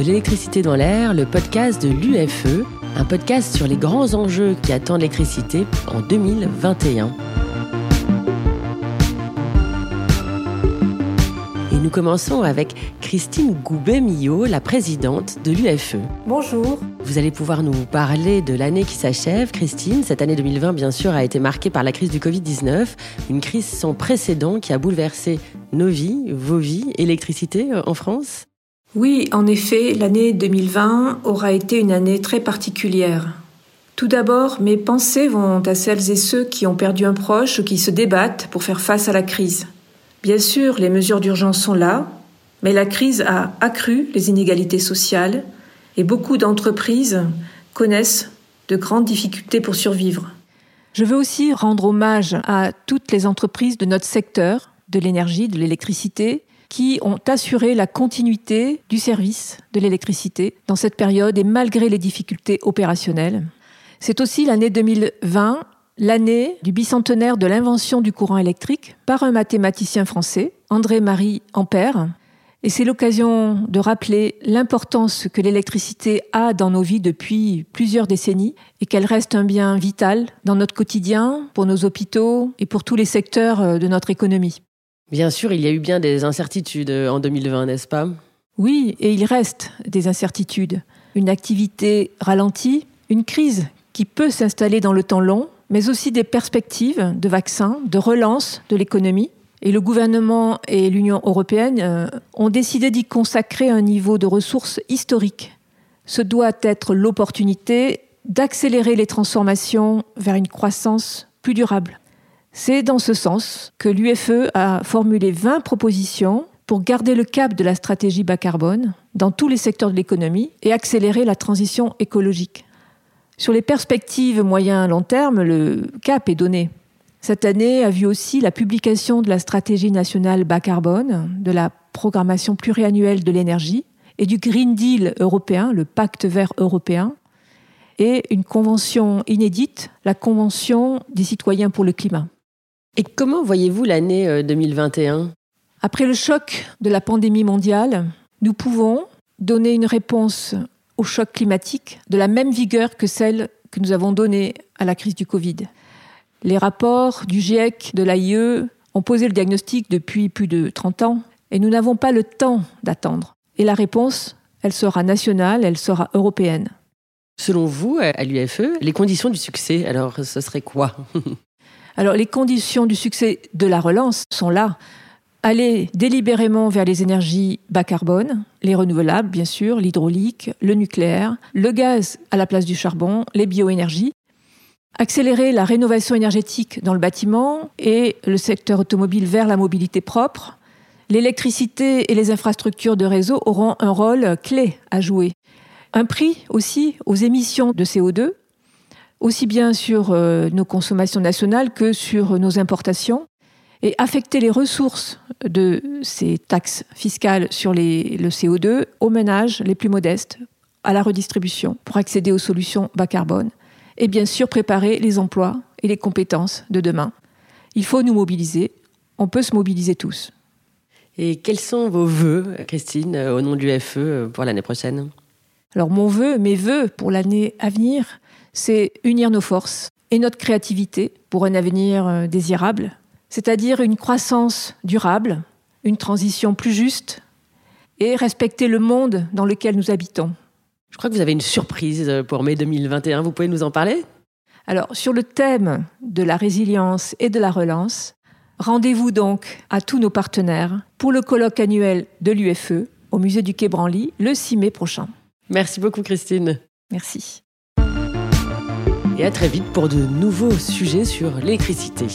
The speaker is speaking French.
De l'électricité dans l'air, le podcast de l'UFE, un podcast sur les grands enjeux qui attendent l'électricité en 2021. Et nous commençons avec Christine Goubet-Millot, la présidente de l'UFE. Bonjour. Vous allez pouvoir nous parler de l'année qui s'achève. Christine, cette année 2020, bien sûr, a été marquée par la crise du Covid-19, une crise sans précédent qui a bouleversé nos vies, vos vies, l'électricité euh, en France. Oui, en effet, l'année 2020 aura été une année très particulière. Tout d'abord, mes pensées vont à celles et ceux qui ont perdu un proche ou qui se débattent pour faire face à la crise. Bien sûr, les mesures d'urgence sont là, mais la crise a accru les inégalités sociales et beaucoup d'entreprises connaissent de grandes difficultés pour survivre. Je veux aussi rendre hommage à toutes les entreprises de notre secteur, de l'énergie, de l'électricité, qui ont assuré la continuité du service de l'électricité dans cette période et malgré les difficultés opérationnelles. C'est aussi l'année 2020, l'année du bicentenaire de l'invention du courant électrique par un mathématicien français, André-Marie Ampère. Et c'est l'occasion de rappeler l'importance que l'électricité a dans nos vies depuis plusieurs décennies et qu'elle reste un bien vital dans notre quotidien, pour nos hôpitaux et pour tous les secteurs de notre économie. Bien sûr, il y a eu bien des incertitudes en 2020, n'est-ce pas? Oui, et il reste des incertitudes. Une activité ralentie, une crise qui peut s'installer dans le temps long, mais aussi des perspectives de vaccins, de relance de l'économie. Et le gouvernement et l'Union européenne euh, ont décidé d'y consacrer un niveau de ressources historique. Ce doit être l'opportunité d'accélérer les transformations vers une croissance plus durable. C'est dans ce sens que l'UFE a formulé 20 propositions pour garder le cap de la stratégie bas carbone dans tous les secteurs de l'économie et accélérer la transition écologique. Sur les perspectives moyen-long terme, le cap est donné. Cette année a vu aussi la publication de la stratégie nationale bas carbone, de la programmation pluriannuelle de l'énergie et du Green Deal européen, le pacte vert européen, et une convention inédite, la Convention des citoyens pour le climat. Et comment voyez-vous l'année 2021 euh, Après le choc de la pandémie mondiale, nous pouvons donner une réponse au choc climatique de la même vigueur que celle que nous avons donnée à la crise du Covid. Les rapports du GIEC, de l'AIE ont posé le diagnostic depuis plus de 30 ans et nous n'avons pas le temps d'attendre. Et la réponse, elle sera nationale, elle sera européenne. Selon vous, à l'UFE, les conditions du succès, alors ce serait quoi? Alors les conditions du succès de la relance sont là. Aller délibérément vers les énergies bas carbone, les renouvelables bien sûr, l'hydraulique, le nucléaire, le gaz à la place du charbon, les bioénergies. Accélérer la rénovation énergétique dans le bâtiment et le secteur automobile vers la mobilité propre. L'électricité et les infrastructures de réseau auront un rôle clé à jouer. Un prix aussi aux émissions de CO2 aussi bien sur euh, nos consommations nationales que sur nos importations, et affecter les ressources de ces taxes fiscales sur les, le CO2 aux ménages les plus modestes, à la redistribution, pour accéder aux solutions bas carbone, et bien sûr préparer les emplois et les compétences de demain. Il faut nous mobiliser, on peut se mobiliser tous. Et quels sont vos vœux, Christine, au nom de l'UFE pour l'année prochaine? Alors mon vœu, mes vœux pour l'année à venir, c'est unir nos forces et notre créativité pour un avenir euh, désirable, c'est-à-dire une croissance durable, une transition plus juste et respecter le monde dans lequel nous habitons. Je crois que vous avez une surprise pour mai 2021, vous pouvez nous en parler? Alors, sur le thème de la résilience et de la relance, rendez-vous donc à tous nos partenaires pour le colloque annuel de l'UFE au musée du Quai Branly le 6 mai prochain. Merci beaucoup Christine. Merci et à très vite pour de nouveaux sujets sur l'électricité.